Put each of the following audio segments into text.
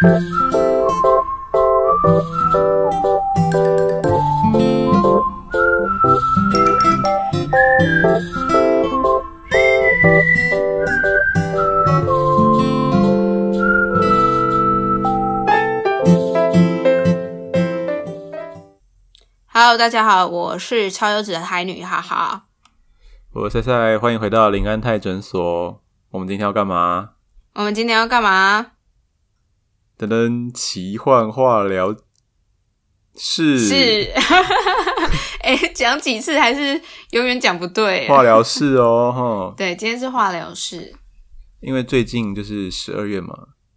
Hello，大家好，我是超优质的海女，哈哈。我是赛赛，欢迎回到林安泰诊所。我们今天要干嘛？我们今天要干嘛？噔噔，奇幻化疗室是，哎、讲几次还是永远讲不对。化疗室哦，哈，对，今天是化疗室。因为最近就是十二月嘛，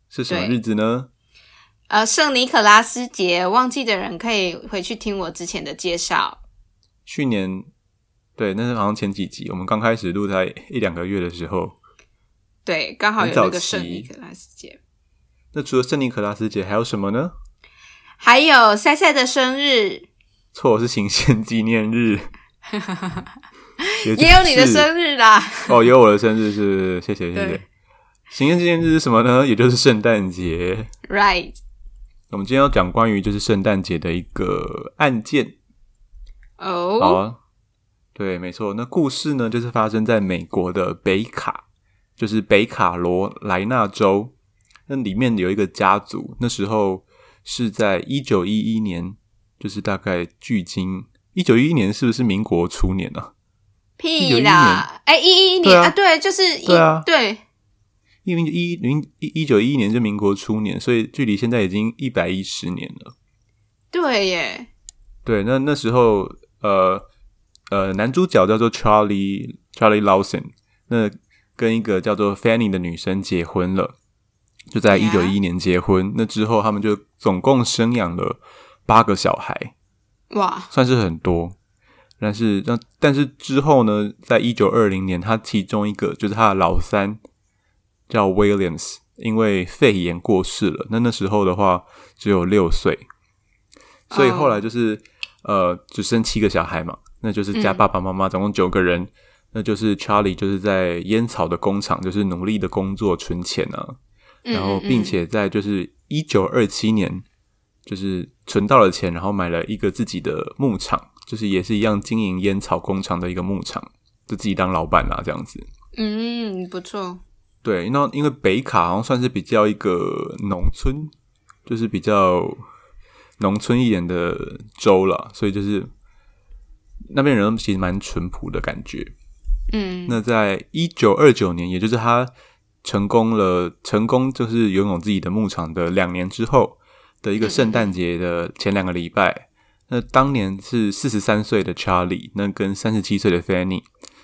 是什么日子呢？呃，圣尼可拉斯节，忘记的人可以回去听我之前的介绍。去年，对，那是好像前几集，我们刚开始录在一两个月的时候。对，刚好有那个圣期尼可拉斯节，那除了圣尼可拉斯节，还有什么呢？还有赛赛的生日，错，是行宪纪念日，也也有你的生日啦。哦，也有我的生日是？谢谢谢谢。行宪纪念日是什么呢？也就是圣诞节。Right，我们今天要讲关于就是圣诞节的一个案件。好哦，啊，对，没错。那故事呢，就是发生在美国的北卡，就是北卡罗来纳州。那里面有一个家族，那时候是在一九一一年，就是大概距今一九一一年，是不是民国初年啊？屁啦！哎，一一年啊啊，对，就是一对啊对，因为一零一一九一一年是民国初年，所以距离现在已经一百一十年了。对耶，对，那那时候，呃呃，男主角叫做 Charlie Charlie Lawson，那跟一个叫做 Fanny 的女生结婚了，就在一九一一年结婚。那之后，他们就总共生养了八个小孩，哇，算是很多。但是，那但是之后呢，在一九二零年，他其中一个就是他的老三叫 Williams，因为肺炎过世了。那那时候的话，只有六岁，所以后来就是、呃，只生七个小孩嘛，那就是加嗯爸爸妈妈，总共九个人。那就是 Charlie 就是在烟草的工厂，就是努力的工作存钱啊，嗯然后嗯并且在就是一九二七年，就是存到了钱，然后买了一个自己的牧场，就是也是一样经营烟草工厂的一个牧场，就自己当老板啦这样子。嗯，不错，对，那因为北卡好像算是比较一个农村，就是比较农村一点的州了，所以就是那边人其实蛮淳朴的感觉。嗯，那在一九二九年，也就是他成功了，成功就是拥有自己的牧场的两年之后的一个圣诞节的前两个礼拜，那当年是四十三岁的 Charlie，那跟三十七岁的 Fanny，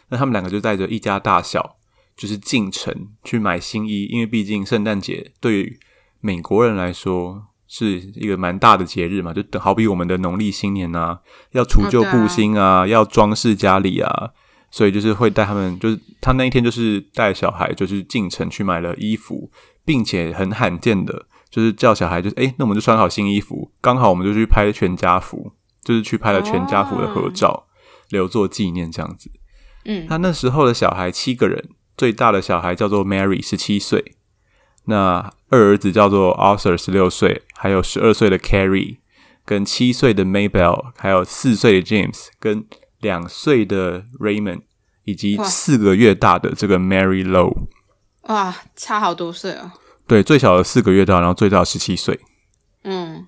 那他们两个就带着一家大小，就是进城去买新衣，因为毕竟圣诞节对于美国人来说是一个蛮大的节日嘛，就好比我们的农历新年啊，要除旧布新啊，要装饰家里啊，所以就是会带他们，就是他那一天就是带小孩，就是进城去买了衣服，并且很罕见的，就是叫小孩就是诶，那我们就穿好新衣服，刚好我们就去拍全家福，就是去拍了全家福的合照，留作纪念这样子。嗯。他那时候的小孩七个人，最大的小孩叫做 Mary，十七岁，那二儿子叫做 Arthur，十六岁，还有十二岁的 Carrie，跟七岁的 Maybell，还有四岁的 James，跟两岁的 Raymond，以及四个月大的这个 Mary Low。哇，差好多岁哦，对，最小的四个月大，然后最大十七岁。嗯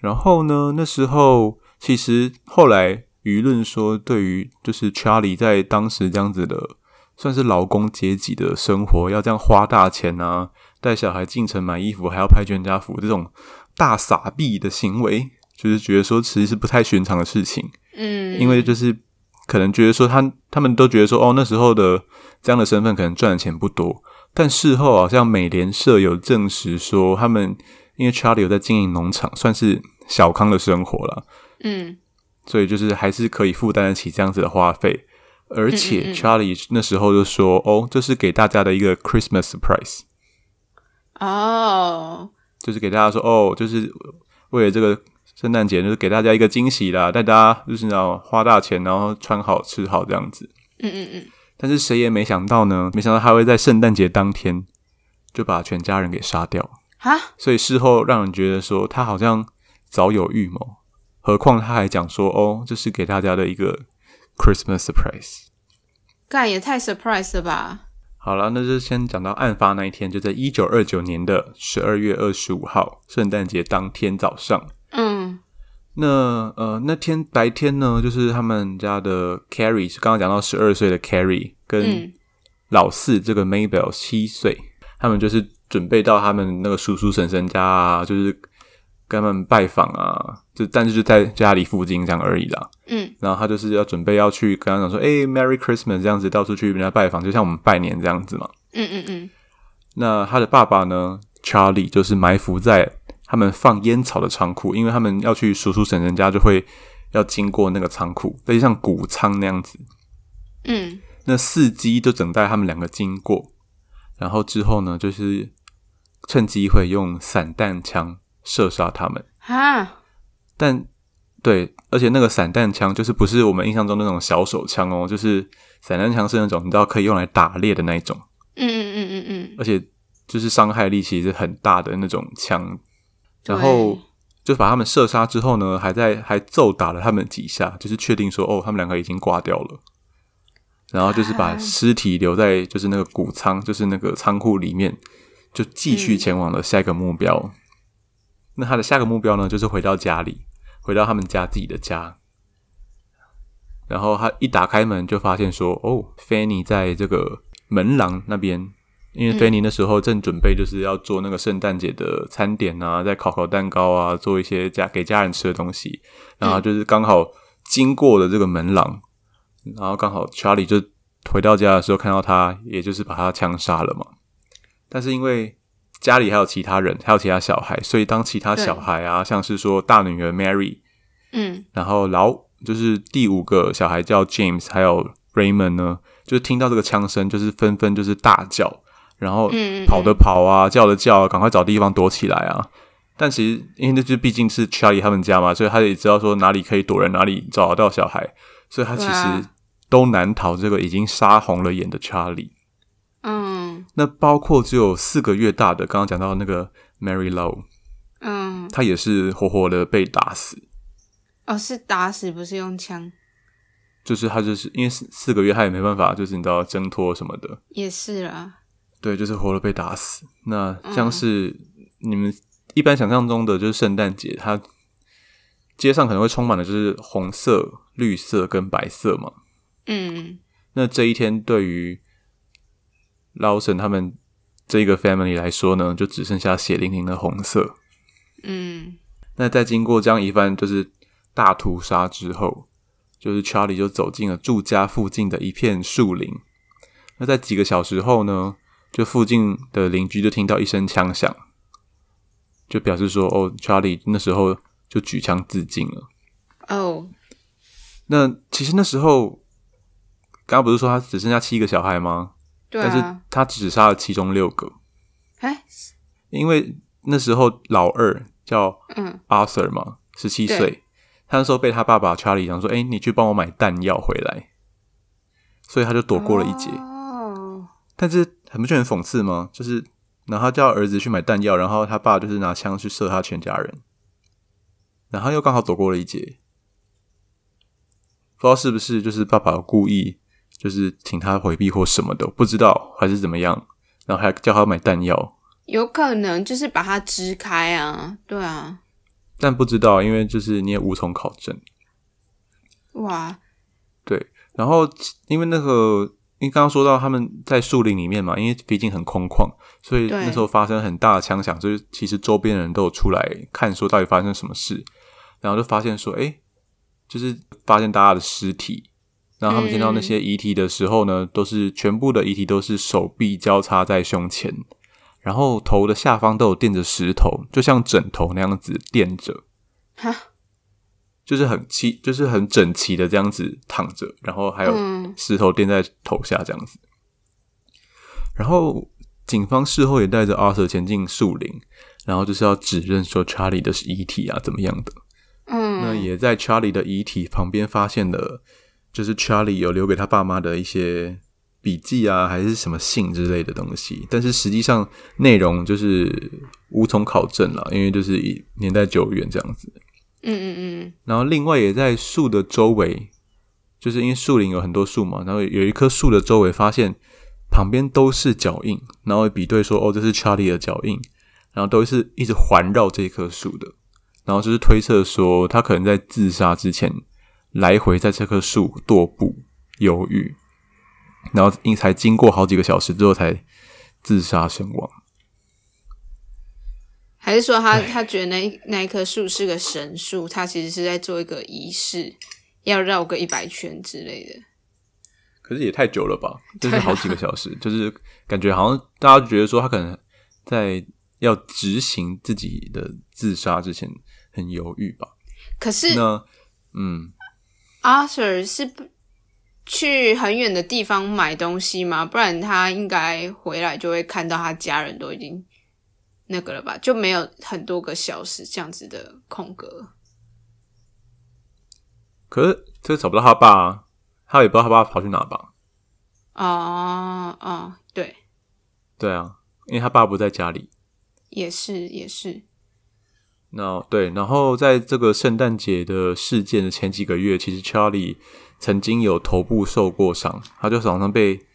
然后呢，那时候其实后来舆论说，对于就是 Charlie 在当时这样子的，算是劳工阶级的生活，要这样花大钱啊，带小孩进城买衣服，还要拍全家福，这种大傻逼的行为，就是觉得说其实是不太寻常的事情，嗯，因为就是可能觉得说他他们都觉得说，哦，那时候的这样的身份可能赚的钱不多，但事后好像美联社有证实说，他们因为 Charlie 有在经营农场，算是小康的生活了，嗯。所以就是还是可以负担得起这样子的花费。而嗯且嗯。Charlie 那时候就说：“哦，这是给大家的一个 Christmas surprise，哦，就是给大家说，哦，就是为了这个圣诞节，就是给大家一个惊喜啦，带大家就是那种花大钱，然后穿好吃好这样子。嗯嗯嗯，但是谁也没想到呢，没想到他会在圣诞节当天就把全家人给杀掉。哈，所以事后让人觉得说他好像早有预谋。何况他还讲说：“哦，这是给大家的一个 Christmas surprise。干也太 surprise 了吧！”好了，那就先讲到案发那一天，就在一九二九年的十二月二十五号，圣诞节当天早上。嗯那呃，那天白天呢，就是他们家的 Carrie 是刚刚讲到十二岁的 Carrie 跟嗯老四这个 Mabel 七岁，他们就是准备到他们那个叔叔婶婶家啊，就是跟他们拜访啊，就但是就在家里附近这样而已啦。嗯然后他就是要准备要去跟他讲说，哎、m e r r y Christmas 这样子，到处去人家拜访，就像我们拜年这样子嘛。嗯嗯嗯，那他的爸爸呢，Charlie 就是埋伏在他们放烟草的仓库，因为他们要去叔叔婶婶家，就会要经过那个仓库，类似像谷仓那样子。嗯那伺机就等待他们两个经过，然后之后呢，就是趁机会用散弹枪射杀他们。啊，但对，而且那个散弹枪就是不是我们印象中那种小手枪哦，就是散弹枪是那种你知道可以用来打猎的那一种，嗯嗯嗯嗯嗯，而且就是伤害力其实很大的那种枪。对然后就把他们射杀之后呢，还在还揍打了他们几下，就是确定说哦，他们两个已经挂掉了。然后就是把啊尸体留在就是那个谷仓，就是那个仓库里面，就继续嗯前往了下一个目标。那他的下个目标呢，就是回到家里，回到他们家自己的家。然后他一打开门，就发现说：“哦，Fanny 在这个门廊那边，因为嗯 Fanny 那时候正准备就是要做那个圣诞节的餐点啊，在烤烤蛋糕啊，做一些家给家人吃的东西。然后就是刚好经过了这个门廊，然后刚好 Charlie 就回到家的时候看到他，也就是把他枪杀了嘛。但是因为家里还有其他人，还有其他小孩，所以当其他小孩啊，像是说大女儿 Mary，嗯然后老就是第五个小孩叫 James，还有 Raymond 呢，就是听到这个枪声，就是纷纷就是大叫，然后跑的跑啊，叫的叫啊，赶快找地方躲起来啊。但其实因为那就毕竟是 Charlie 他们家嘛，所以他也知道说哪里可以躲人，哪里找得到小孩，所以他其实都难逃这个已经杀红了眼的 Charlie。嗯那包括只有四个月大的，刚刚讲到那个 Mary Low，嗯，他也是活活的被打死。哦，是打死，不是用枪，就是他就是因为四四个月，他也没办法，就是你知道挣脱什么的，也是啦。对，就是活了被打死。那像是你们一般想象中的，就是圣诞节，它街上可能会充满的就是红色、绿色跟白色嘛。嗯那这一天对于 Lawson 他们这个 family 来说呢，就只剩下血淋淋的红色。嗯那在经过这样一番就是大屠杀之后，就是 Charlie 就走进了住家附近的一片树林。那在几个小时后呢，就附近的邻居就听到一声枪响，就表示说：“哦，Charlie 那时候就举枪自尽了。哦，”那其实那时候，刚刚不是说他只剩下七个小孩吗？对但是啊，他只杀了其中六个，哎，因为那时候老二叫嗯 Arthur 嘛，十七岁，他那时候被他爸爸 Charlie 讲说：“哎、你去帮我买弹药回来。”所以他就躲过了一劫。哦，但是很不觉得很讽刺吗？就是，然后他叫儿子去买弹药，然后他爸就是拿枪去射他全家人，然后又刚好躲过了一劫。不知道是不是就是爸爸故意就是请他回避或什么的，不知道还是怎么样，然后还叫他买弹药，有可能就是把他支开啊，对啊，但不知道，因为就是你也无从考证。哇，对，然后因为那个，因为刚刚说到他们在树林里面嘛，因为毕竟很空旷，所以那时候发生很大的枪响，就是其实周边的人都有出来看，说到底发生什么事，然后就发现说，哎，就是发现大家的尸体，然后他们见到那些遗体的时候呢，都是全部的遗体都是手臂交叉在胸前，然后头的下方都有垫着石头，就像枕头那样子垫着。哈，就是很齐，就是很整齐的这样子躺着，然后还有嗯石头垫在头下这样子。然后警方事后也带着 Arthur 前进树林，然后就是要指认说 Charlie 的遗体啊怎么样的。嗯那嗯，也在 Charlie 的遗体旁边发现了，就是 Charlie 有留给他爸妈的一些笔记啊，还是什么信之类的东西，但是实际上内容就是无从考证了，因为就是年代久远这样子。嗯嗯嗯。然后另外也在树的周围，就是因为树林有很多树嘛，然后有一棵树的周围发现旁边都是脚印，然后比对说哦，这是 Charlie 的脚印，然后都是一直环绕这棵树的，然后就是推测说他可能在自杀之前来回在这棵树踱步犹豫，然后因才经过好几个小时之后才自杀身亡。还是说他他觉得那那一棵树是个神树，他其实是在做一个仪式，要绕个一百圈之类的。可是也太久了吧？就是好几个小时，就是感觉好像大家觉得说他可能在要执行自己的自杀之前很犹豫吧。可是呢，嗯，Arthur 是去很远的地方买东西吗？不然他应该回来就会看到他家人都已经。那个了吧，就没有很多个小时这样子的空格。可是这找不到他爸，啊他也不知道他爸跑去哪吧？哦哦，对，对啊，因为他爸不在家里。也是也是。那对，然后在这个圣诞节的事件的前几个月，其实 Charlie 曾经有头部受过伤，他就常常被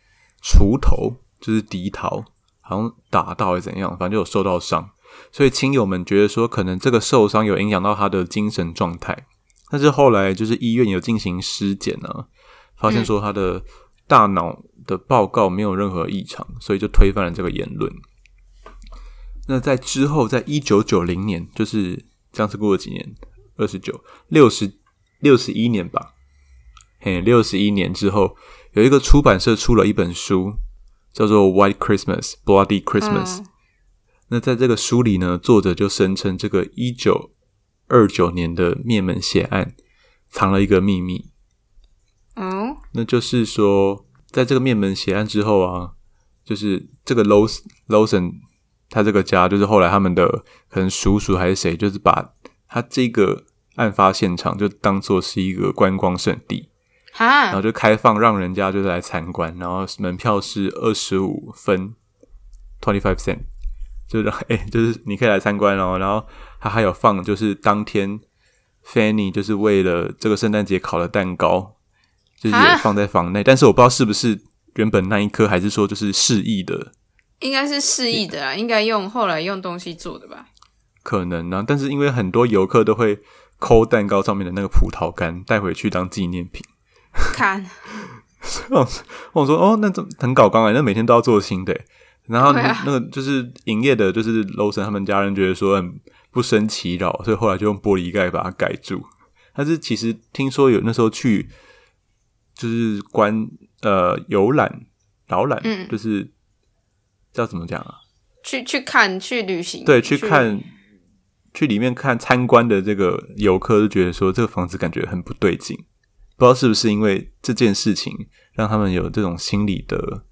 锄头，就是敌逃。好像打到还是怎样，反正就有受到伤，所以亲友们觉得说，可能这个受伤有影响到他的精神状态。但是后来就是医院有进行尸检呢，发现说他的大脑的报告没有任何异常，所以就推翻了这个言论。那在之后，在一九九零年，就是这样子过了几年，二十九、六十、六十一年吧，嘿，六十一年之后，有一个出版社出了一本书。叫做《White Christmas》（Bloody Christmas）。那在这个书里呢，作者就声称这个一九二九年的灭门血案藏了一个秘密。哦，那就是说，在这个灭门血案之后啊，就是这个 Los Lawson 他这个家，就是后来他们的可能叔叔还是谁，就是把他这个案发现场就当做是一个观光圣地。然后就开放让人家就是来参观，然后门票是二十五分，twenty five cent，就是 哎，就是你可以来参观哦。然后他还有放，就是当天 Fanny 就是为了这个圣诞节烤的蛋糕，就是也放在房内。但是我不知道是不是原本那一颗，还是说就是示意的，应该是示意的啊，应该用后来用东西做的吧？可能呢，但是因为很多游客都会抠蛋糕上面的那个葡萄干带回去当纪念品。看，我我说哦，那这很搞刚啊？那每天都要做新的，然后那个就是营业的，就是楼层他们家人觉得说很不生其扰，所以后来就用玻璃盖把它盖住。但是其实听说有那时候去就是观呃游览导览，嗯，就是叫怎么讲啊？去去看去旅行，对，去看去里面看参观的这个游客就觉得说这个房子感觉很不对劲。不知道是不是因为这件事情让他们有这种心理的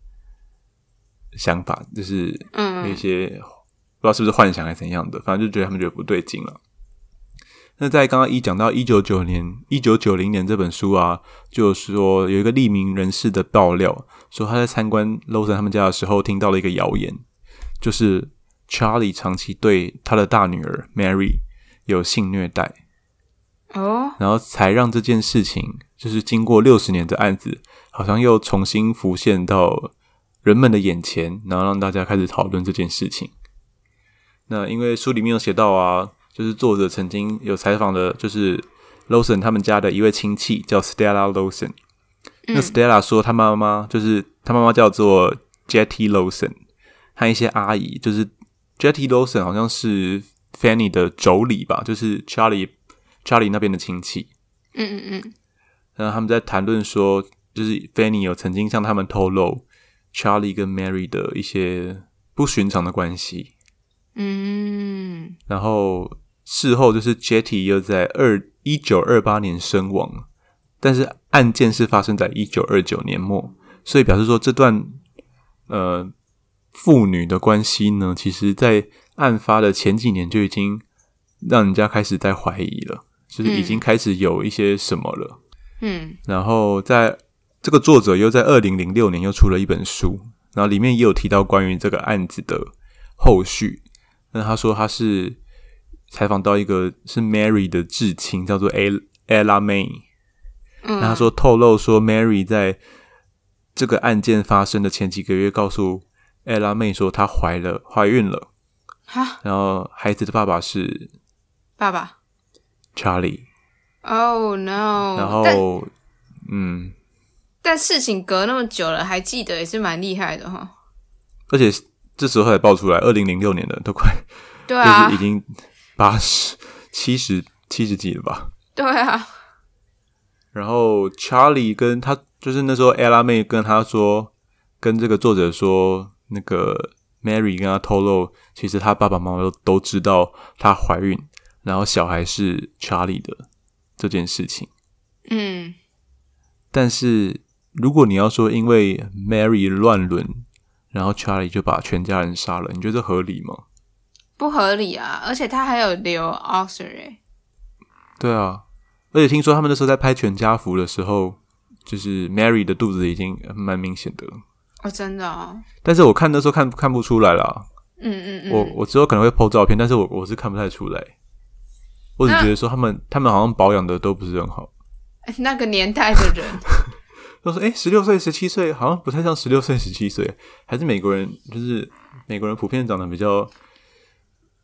想法，就是嗯，一些不知道是不是幻想还是怎样的，反正就觉得他们觉得不对劲了。那在刚刚一讲到一九九年、一九九零年这本书啊，就是说有一个匿名人士的爆料，说他在参观 l o s o n 他们家的时候听到了一个谣言，就是 Charlie 长期对他的大女儿 Mary 有性虐待哦，然后才让这件事情。就是经过六十年的案子，好像又重新浮现到人们的眼前，然后让大家开始讨论这件事情。那因为书里面有写到啊，就是作者曾经有采访的，就是 Lawson 他们家的一位亲戚叫 Stella Lawson。那 Stella 说，他妈妈就是他妈妈叫做 Jetty Lawson，和一些阿姨，就是 Jetty Lawson 好像是 Fanny 的妯娌吧，就是 Charlie Charlie 那边的亲戚。嗯嗯嗯。然后他们在谈论说，就是 Fanny 有曾经向他们透露 Charlie 跟 Mary 的一些不寻常的关系。嗯，然后事后就是 Jetty 又在二一九二八年身亡，但是案件是发生在一九二九年末，所以表示说这段呃父女的关系呢，其实在案发的前几年就已经让人家开始在怀疑了，就是已经开始有一些什么了。嗯，然后在这个作者又在二零零六年又出了一本书，然后里面也有提到关于这个案子的后续。那他说他是采访到一个是 Mary 的至亲，叫做 Ella May。那他说透露说，Mary 在这个案件发生的前几个月，告诉 Ella May 说她怀了，怀孕了。哈，然后孩子的爸爸是爸爸。Charlie。Oh no！然后，嗯，但事情隔那么久了，还记得也是蛮厉害的哈。而且这时候才爆出来，二零零六年的都快对啊是已，经八十七十七十几了吧。对啊，然后 Charlie 跟他就是那时候 Ella 妹跟他说，跟这个作者说，那个 Mary 跟他透露，其实他爸爸妈妈都都知道她怀孕，然后小孩是 Charlie 的这件事情。嗯，但是如果你要说因为 Mary 乱伦，然后 Charlie 就把全家人杀了，你觉得这合理吗？不合理啊！而且他还有留 Arthur 哎，对啊，而且听说他们那时候在拍全家福的时候，就是 Mary 的肚子已经蛮明显的了。哦，真的哦，但是我看那时候看看不出来啦，嗯嗯嗯，我我之后可能会 PO 照片，但是我我是看不太出来。我只觉得说他们他们好像保养的都不是很好。那个年代的人，他说哎，十六岁、十七岁好像不太像十六岁、十七岁，还是美国人就是美国人普遍长得比较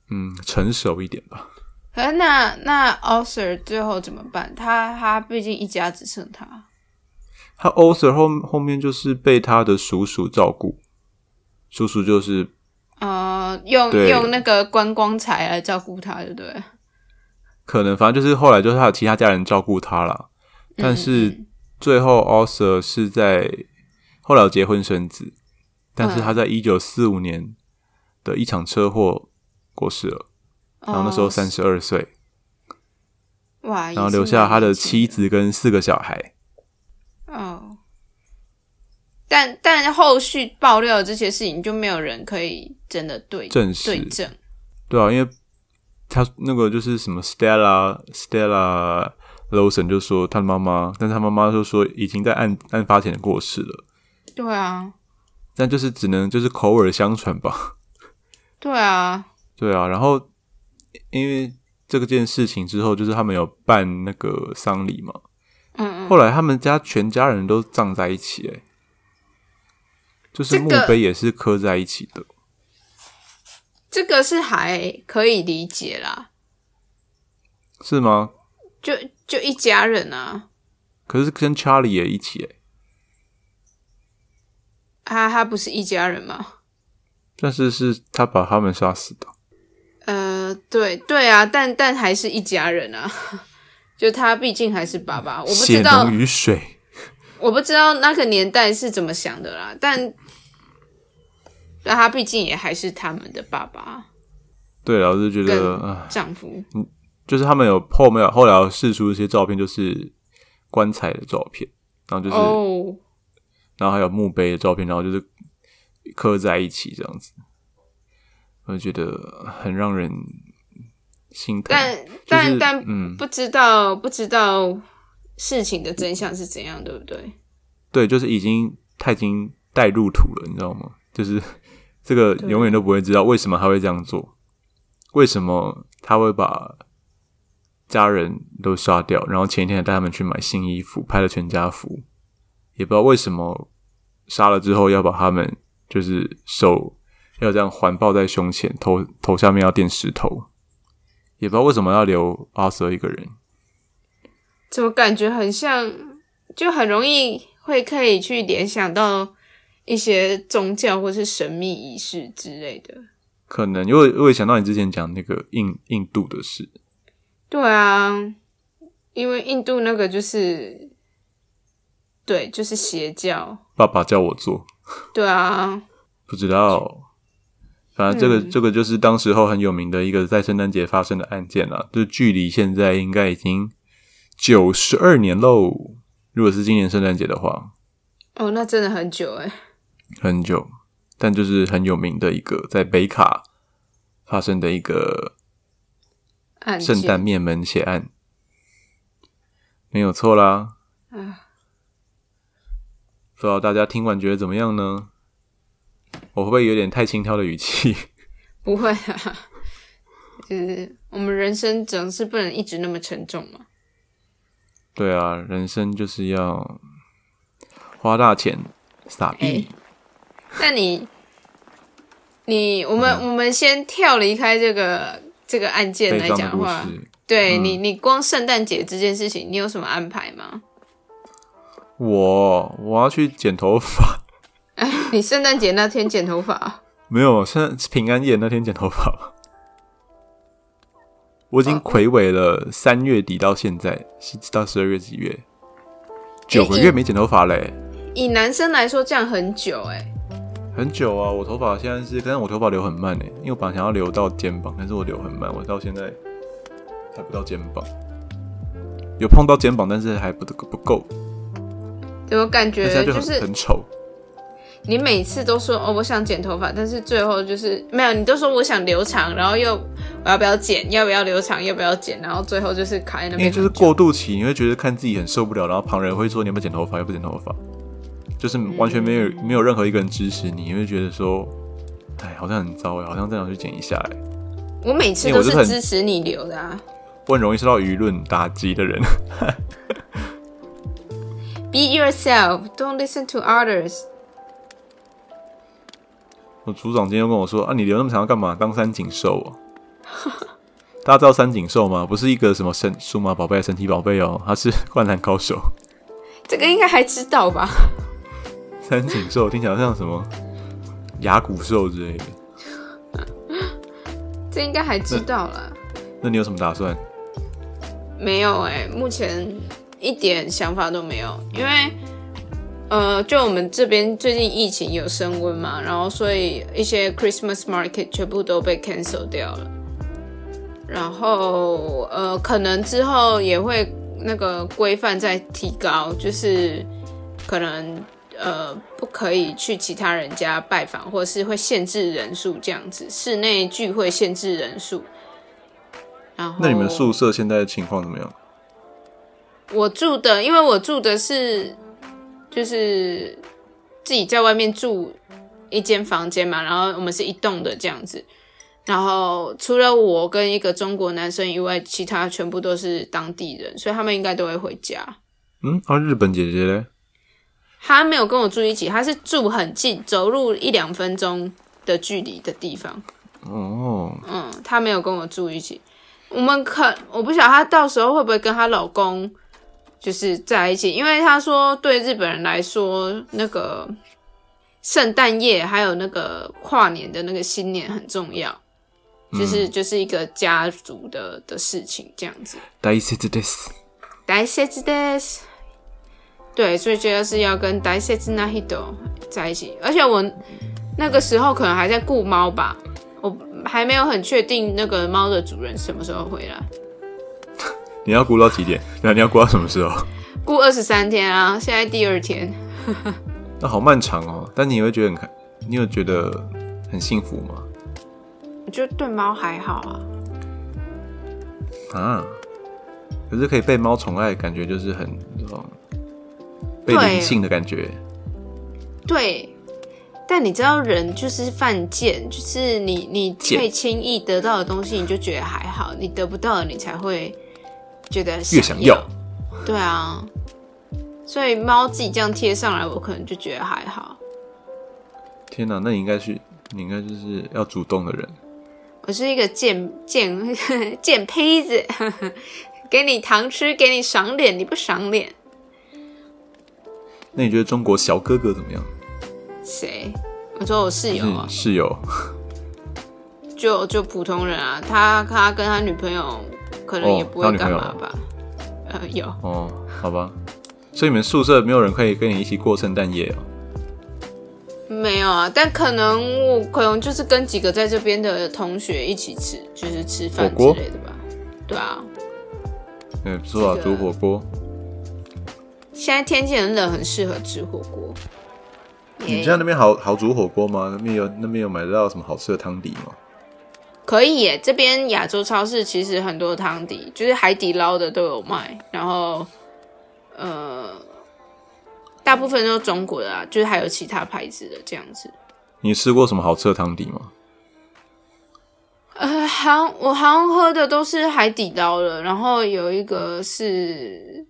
嗯成熟一点吧。可是那那 Arthur 最后怎么办？他他毕竟一家只剩他，他 Arthur 后后面就是被他的叔叔照顾，叔叔就是呃，用用那个观光财来照顾他，对不对？可能反正就是后来就是他有其他家人照顾他啦，但是最后 Arthur 是在后来有结婚生子，但是他在一九四五年的一场车祸过世了，然后那时候三十二岁，哦哇，然后留下他的妻子跟四个小孩。哦。但但后续爆料的这些事情，就没有人可以真的对证实对证。对啊，因为他那个就是什么 Stella Stella Lawson 就说他的妈妈，但是他妈妈就说已经在案案发前过世了，对啊，但就是只能就是口耳相传吧。对啊，对啊，然后因为这个件事情之后，就是他们有办那个丧礼嘛，嗯嗯，后来他们家全家人都葬在一起，哎，就是墓碑也是刻在一起的。这个是还可以理解啦，是吗？就就一家人啊，可是跟 Charlie 也一起，哎，他他不是一家人吗？但是是他把他们杀死的。呃，对对啊，但但还是一家人啊，就他毕竟还是爸爸，我不血知道浓于水。我不知道那个年代是怎么想的啦，但但他毕竟也还是他们的爸爸对了，我就觉得丈夫。嗯就是他们有后面后来有试出一些照片，就是棺材的照片，然后就是、哦，然后还有墓碑的照片，然后就是刻在一起这样子，我就觉得很让人心疼。但但但嗯，不知道不知道事情的真相是怎样，对不对？对，就是已经他已经带入土了，你知道吗？就是这个永远都不会知道为什么他会这样做，为什么他会把家人都杀掉，然后前一天还带他们去买新衣服，拍了全家福，也不知道为什么杀了之后要把他们就是手要这样环抱在胸前，头头下面要垫石头，也不知道为什么要留阿 Sir 一个人。怎么感觉很像，就很容易会可以去联想到一些宗教或是神秘仪式之类的。可能因为我也想到你之前讲那个印印度的事，对啊，因为印度那个就是，对，就是邪教。爸爸叫我做。对啊，不知道，反正这个、嗯这个就是当时候很有名的一个在圣诞节发生的案件啊，就距离现在应该已经九十二年喽。如果是今年圣诞节的话，哦，那真的很久诶。很久，但就是很有名的一个在北卡发生的一个圣诞面门血案，没有错啦。啊，不知道大家听完觉得怎么样呢？我会不会有点太轻佻的语气？不会啊，就是我们人生总是不能一直那么沉重嘛。对啊，人生就是要花大钱撒币。那你，你，我们我们先跳离开这个这个案件来讲话。对你，你光圣诞节这件事情，你有什么安排吗？我我要去剪头发。哎，你圣诞节那天剪头发？没有，圣平安夜那天剪头发。我已经魁伟了三月底到现在，是到十二月几月，九个月没剪头发嘞。以男生来说，这样很久哎。很久啊，我头发现在是，但是我头发留很慢哎，因为我本来想要留到肩膀，但是我留很慢，我到现在还不到肩膀，有碰到肩膀，但是还不不够。怎么感觉就是很丑？你每次都说哦，我想剪头发，但是最后就是没有。你都说我想留长，然后又我要不要剪？要不要留长？要不要剪？然后最后就是卡在那边。因为就是过渡期，你会觉得看自己很受不了，然后旁人会说你要不要剪头发？要不剪头发？就是完全没有没有任何一个人支持你，你会觉得说，哎，好像很糟哎，好像这样去剪一下哎。我每次都是支持你留的啊。我很容易受到舆论打击的人。Be yourself, don't listen to others. 我组长今天又跟我说啊，你留那么长要干嘛？当三井寿啊。大家知道三井寿吗？不是一个什么神数码宝贝、神奇宝贝哦，他是 灌篮高手。这个应该还知道吧？三井寿听起来像什么牙骨兽之类的，这应该还知道了。那你有什么打算？没有哎，目前一点想法都没有。因为呃，就我们这边最近疫情有升温嘛，然后所以一些 Christmas market 全部都被 cancel 掉了。然后呃，可能之后也会那个规范再提高，就是可能。呃，不可以去其他人家拜访，或者是会限制人数这样子。室内聚会限制人数。然后，那你们宿舍现在的情况怎么样？我住的，因为我住的是就是自己在外面住一间房间嘛，然后我们是一栋的这样子。然后除了我跟一个中国男生以外，其他全部都是当地人，所以他们应该都会回家。嗯，啊，日本姐姐嘞？他没有跟我住一起，他是住很近，走路一两分钟的距离的地方。哦，嗯，他没有跟我住一起。我们可我不晓得他到时候会不会跟她老公就是在一起，因为他说对日本人来说，那个圣诞夜还有那个跨年的那个新年很重要，就是就是一个家族的的事情这样子。大切です大切です。 对，所以觉得是要跟 Daisetsu Nahido 在一起，而且我那个时候可能还在顾猫吧，我还没有很确定那个猫的主人什么时候回来。你要顾到几点？那 你要顾到什么时候？顾二十三天啊，现在第二天。那好漫长哦，但你会觉得很开，你有觉得很幸福吗？我觉得对猫还好啊。啊，可是可以被猫宠爱，感觉就是很被灵性的感觉，对，但你知道人就是犯贱，就是你你会轻易得到的东西，你就觉得还好；你得不到的，你才会觉得越想要。对啊，所以猫自己这样贴上来，我可能就觉得还好。天哪，那你应该去，你应该就是要主动的人。我是一个贱贱 贱胚子，给你糖吃，给你赏脸，你不赏脸。那你觉得中国小哥哥怎么样？谁？我说我室友啊，室友，就就普通人啊。他他跟他女朋友可能也不会干嘛吧？呃，有哦，好吧。所以你们宿舍没有人可以跟你一起过圣诞夜哦？没有啊，但可能我可能就是跟几个在这边的同学一起吃，就是吃饭之类的吧。对啊，嗯，不错啊，煮火锅。现在天气很冷，很适合吃火锅。你现在那边好好煮火锅吗？那边有那边有买得到什么好吃的汤底吗？可以耶，这边亚洲超市其实很多汤底，就是海底捞的都有卖。然后，呃，大部分都是中国的啊，就是还有其他牌子的这样子。你吃过什么好吃的汤底吗？呃，好我好像喝的都是海底捞的，然后有一个是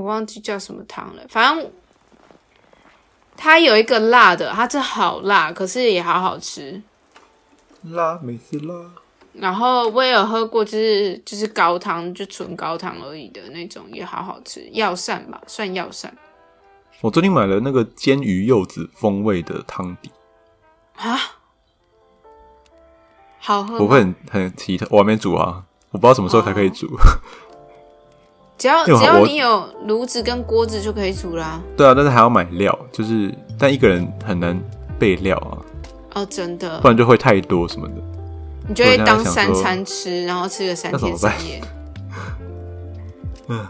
我忘记叫什么汤了，反正它有一个辣的，它这好辣，可是也好好吃。辣，每次辣。然后我也有喝过，就是就是高汤，就纯高汤而已的那种，也好好吃。药膳吧，算药膳我最近买了那个煎鱼柚子风味的汤底，啊，好喝吗。我会很很奇特，我还没煮啊，我不知道什么时候才可以煮。只要只要你有炉子跟锅子就可以煮啦。对啊，但是还要买料，就是但一个人很难备料啊，哦，真的不，然就会太多什么的。你就会当三餐吃，然后吃个三天三夜。嗯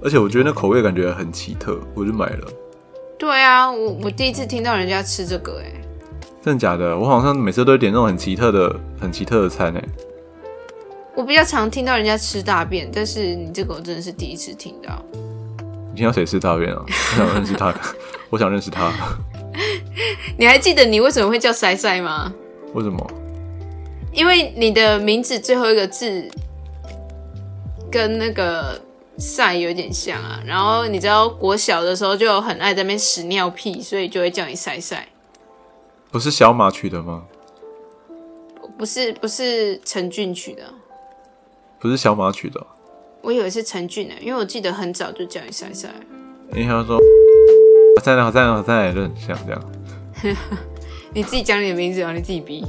而且我觉得那口味感觉很奇特，我就买了。对啊，我我第一次听到人家吃这个、欸，真的假的？我好像每次都会点那种很奇特的、很奇特的餐诶。我比较常听到人家吃大便，但是你这个我真的是第一次听到。你听到谁吃大便啊？我想认识他，我想认识他。你还记得你为什么会叫塞塞吗？为什么？因为你的名字最后一个字跟那个“赛”有点像啊。然后你知道国小的时候就很爱在那边屎尿屁，所以就会叫你塞塞。不是小马取的吗？不是不是陈俊取的，不是小马取的哦、我以为是陈俊呢、因为我记得很早就叫你塞塞。因为他说在哪在哪在哪就很像这样。你自己讲你的名字哦，你自己逼。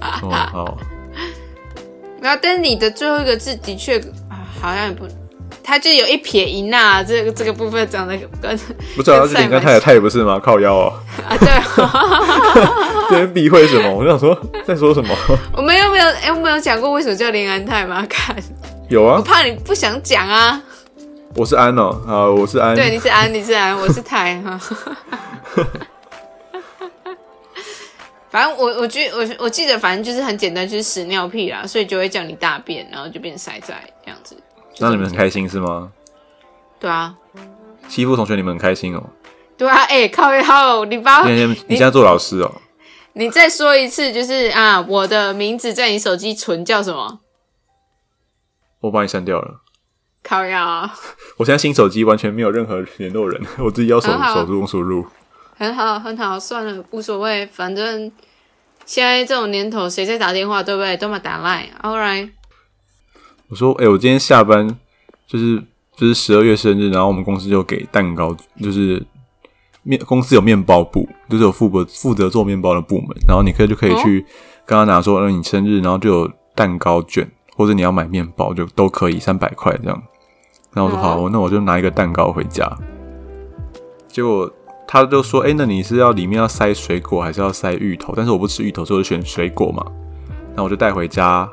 哦，好，然后，但是你的最后一个字的确啊，好像也不，它就有一撇一捺，这个这个部分长得跟不是啊，跟这点跟赛蛮他也他也不是吗？靠腰啊，啊，对，这边避讳什么？我想说在说什么？我们有没有哎，我们有讲过为什么叫林安泰吗？看，有啊，我怕你不想讲啊。我是安哦，啊，我是安。对，你是安，你是安，我是泰哈。反正我我记我我记得，反正就是很简单，就是屎尿屁啦，所以就会叫你大便，然后就变塞仔这样子。那你们很开心是吗？对啊，欺负同学你们很开心哦。对啊，哎、靠一靠，你把今天你现在做老师哦，你再说一次，就是啊，我的名字在你手机存叫什么？我把你删掉了。靠呀、啊，我现在新手机完全没有任何联络人，我自己要手手动输入。很好很好，算了，无所谓，反正现在这种年头，谁在打电话，对不对？都嘛打 line，all right。我说，哎、我今天下班就是就是十二月生日，然后我们公司就给蛋糕，就是面公司有面包部，就是有负责负责做面包的部门，然后你可以就可以去跟他拿说，嗯，你生日，然后就有蛋糕卷，或者你要买面包就都可以，三百块这样。然后我说好，哦那我就拿一个蛋糕回家。结果他就说，哎、那你是要里面要塞水果，还是要塞芋头？但是我不吃芋头，所以我就选水果嘛。然后我就带回家，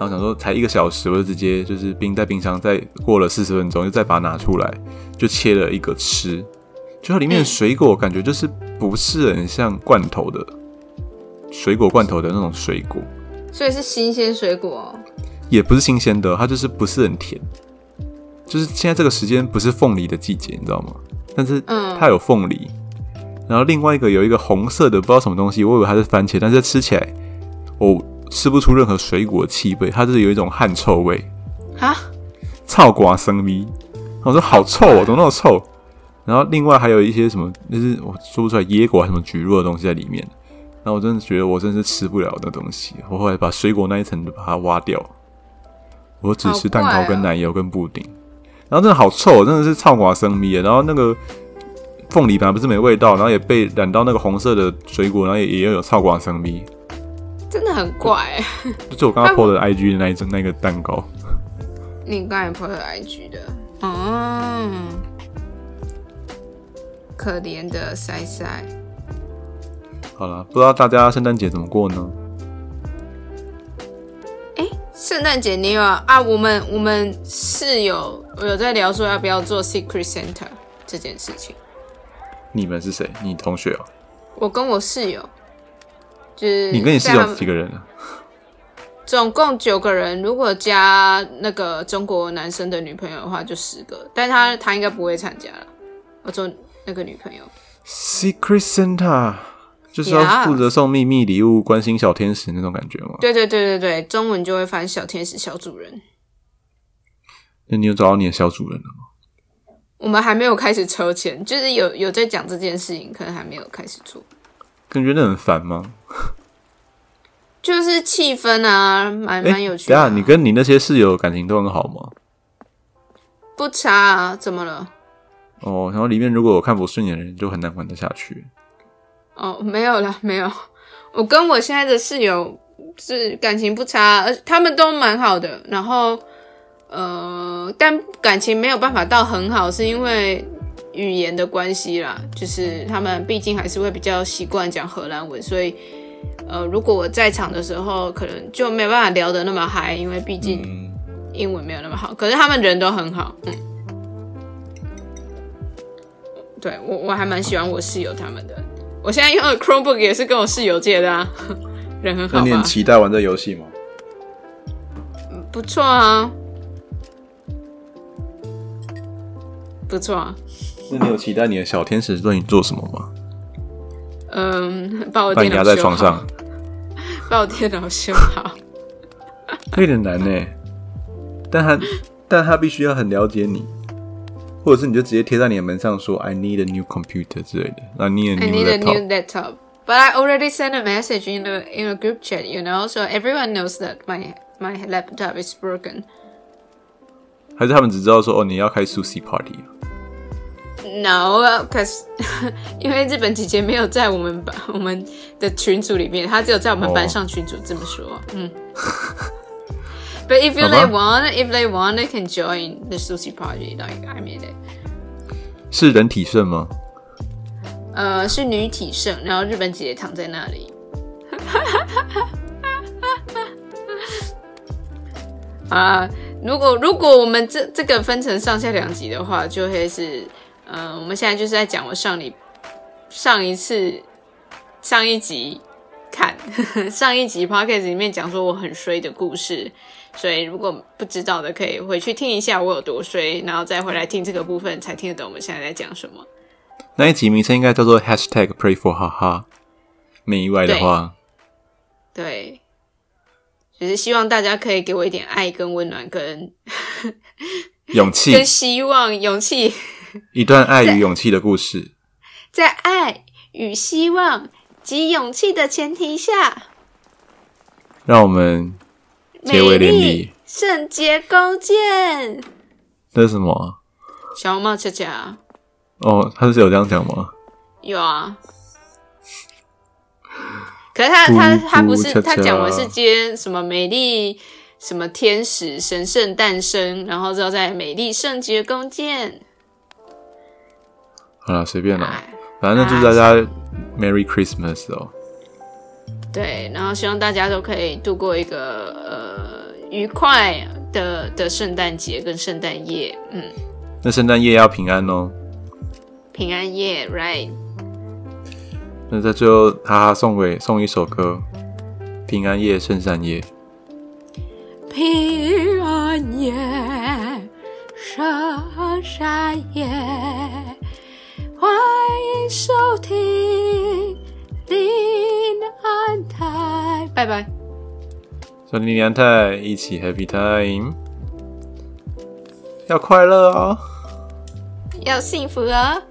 然后想说才一个小时，我就直接就是冰在冰箱，再过了四十分钟，就再把它拿出来，就切了一个吃。就它里面的嗯水果感觉就是不是很像罐头的水果罐头的那种水果，所以是新鲜水果哦、也不是新鲜的，它就是不是很甜。就是现在这个时间不是凤梨的季节，你知道吗？但是嗯它有凤梨，然后另外一个有一个红色的不知道什么东西，我以为它是番茄，但是吃起来我吃不出任何水果的气味，它就是有一种汗臭味。啊，臭瓜生咪，我说好臭哦，怎么那么臭？然后另外还有一些什么，就是我说不出来椰果还是什么橘肉的东西在里面。然后我真的觉得我真是吃不了那东西，我后来把水果那一层就把它挖掉，我只吃蛋糕跟奶油跟布丁。然后真的好臭，真的是臭瓜生咪。然后那个凤梨本来不是没味道，然后也被染到那个红色的水果，然后也也有臭瓜生咪。真的很怪、欸。就是我刚刚 PO 的 IG 的那一张那个蛋糕。你刚才 po 的 IG 的，嗯，可怜的塞塞。好了，不知道大家圣诞节怎么过呢？圣诞节你有啊？啊我们我们室友有在聊说要不要做 Secret Center 这件事情。你们是谁？你同学哦、我跟我室友，就是你跟你室友几个人啊？总共九个人，如果加那个中国男生的女朋友的话，就十个。但他他应该不会参加了。我做那个女朋友。Secret Santa 就是要负责送秘密礼物、关心小天使那种感觉吗？对对对对对，中文就会翻小天使小主人。那你有找到你的小主人了吗？我们还没有开始抽签，就是有有在讲这件事情，可能还没有开始做。感觉得很烦吗？就是气氛啊，蛮哎蛮有趣的、啊。等一下，你跟你那些室友感情都很好吗？不差啊？怎么了？哦，然后里面如果我看不顺眼的人，就很难玩得下去。哦，没有了，没有。我跟我现在的室友是感情不差，而他们都蛮好的。然后，呃，但感情没有办法到很好，是因为语言的关系啦。就是他们毕竟还是会比较习惯讲荷兰文，所以，呃，如果我在场的时候，可能就没有办法聊得那么嗨，因为毕竟嗯，英文没有那么好。可是他们人都很好，嗯。对我我还蛮喜欢我室友他们的。我现在用的 Chromebook 也是跟我室友借的啊，人很好吧那你很？期待玩这游戏吗？不错啊，不错啊。那你有期待你的小天使对你做什么吗？嗯，把我把你压在电脑修好床上，，把我电脑修好。有点难呢。但他但他必须要很了解你，或者是你就直接贴在你的门上说 “I need a new computer” 之类的，那 need a I new need a new laptop. But I already sent a message in the in a group chat, you know, so everyone knows that my my laptop is broken. 还是他们只知道说哦你要开 Sushi Party 啊 No, cause 因为日本姐姐没有在我们班我们的群组里面，她只有在我们班上群组这么说。嗯。But if you they want, if they want, they can join the sushi party. Like I made it. 是人体盛吗？呃，是女体盛，然后日本姐姐躺在那里。啊，如果如果我们这这个分成上下两集的话，就会是，呃，我们现在就是在讲我上礼上一次上一集看 上一集 podcast 里面讲说我很衰的故事，所以如果不知道的可以回去听一下我有多衰，然后再回来听这个部分，才听得懂我们现在在讲什么。那一集名称应该叫做 Hashtag Pray for 哈哈。没意外的话，对，只是希望大家可以给我一点爱、跟温暖、跟 勇气，跟希望、勇气，一段爱与勇气的故事。在爱与希望及勇气的前提下，让我们结为连理美丽。圣洁弓箭，这是什么啊？小红帽恰恰哦，他是有这样讲吗？有啊。可是他他嘟他不是他讲的是接什么美丽什么天使神圣诞生，然后之后再美丽圣洁弓箭，好了，随便啦，哎，反正祝大家 Merry Christmas 哦。对，然后希望大家都可以度过一个呃愉快的的圣诞节跟圣诞夜，嗯，那圣诞夜要平安哦。平安夜，right？那在最后，哈哈送给送一首歌，《平安夜，圣诞夜》。平安夜，圣诞夜，欢迎收听林安泰，拜拜。小林李安泰一起 Happy Time，要快乐哦。要幸福哦！